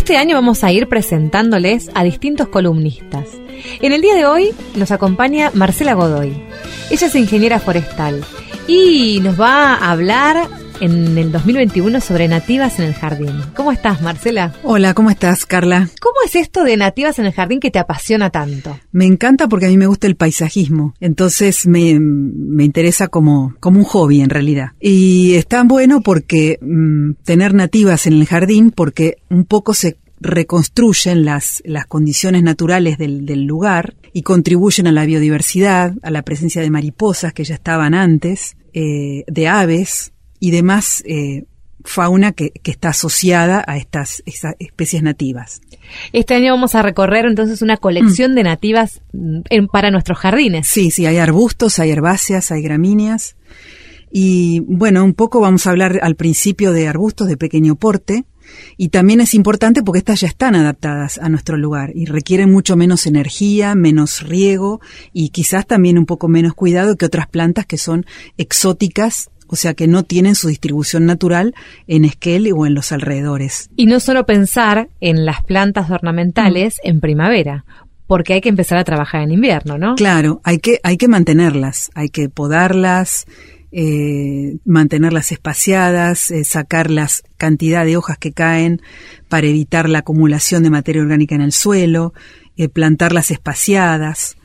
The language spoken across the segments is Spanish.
Este año vamos a ir presentándoles a distintos columnistas. En el día de hoy nos acompaña Marcela Godoy. Ella es ingeniera forestal y nos va a hablar en el 2021 sobre nativas en el jardín. ¿Cómo estás, Marcela? Hola, ¿cómo estás, Carla? ¿Cómo es esto de nativas en el jardín que te apasiona tanto? Me encanta porque a mí me gusta el paisajismo, entonces me, me interesa como, como un hobby en realidad. Y es tan bueno porque mm, tener nativas en el jardín, porque un poco se reconstruyen las, las condiciones naturales del, del, lugar y contribuyen a la biodiversidad, a la presencia de mariposas que ya estaban antes, eh, de aves, y demás eh, fauna que, que, está asociada a estas, especies nativas. Este año vamos a recorrer entonces una colección mm. de nativas mm, en, para nuestros jardines. Sí, sí, hay arbustos, hay herbáceas, hay gramíneas. Y bueno, un poco vamos a hablar al principio de arbustos de pequeño porte. Y también es importante porque estas ya están adaptadas a nuestro lugar y requieren mucho menos energía, menos riego y quizás también un poco menos cuidado que otras plantas que son exóticas o sea que no tienen su distribución natural en Esquel o en los alrededores. Y no solo pensar en las plantas ornamentales mm. en primavera, porque hay que empezar a trabajar en invierno, ¿no? Claro, hay que, hay que mantenerlas, hay que podarlas, eh, mantenerlas espaciadas, eh, sacar la cantidad de hojas que caen para evitar la acumulación de materia orgánica en el suelo, eh, plantarlas espaciadas.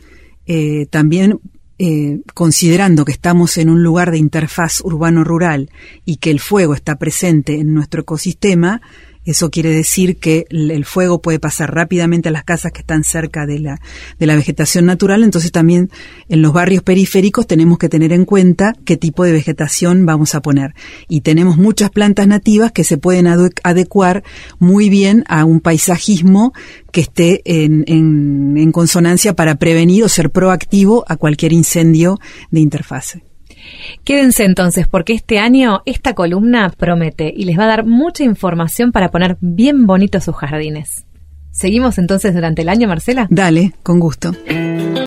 También eh, considerando que estamos en un lugar de interfaz urbano-rural y que el fuego está presente en nuestro ecosistema, eso quiere decir que el fuego puede pasar rápidamente a las casas que están cerca de la, de la vegetación natural, entonces también en los barrios periféricos tenemos que tener en cuenta qué tipo de vegetación vamos a poner. Y tenemos muchas plantas nativas que se pueden adecuar muy bien a un paisajismo que esté en, en, consonancia para prevenir o ser proactivo a cualquier incendio de interfase. Quédense entonces porque este año esta columna promete y les va a dar mucha información para poner bien bonitos sus jardines. ¿Seguimos entonces durante el año, Marcela? Dale, con gusto.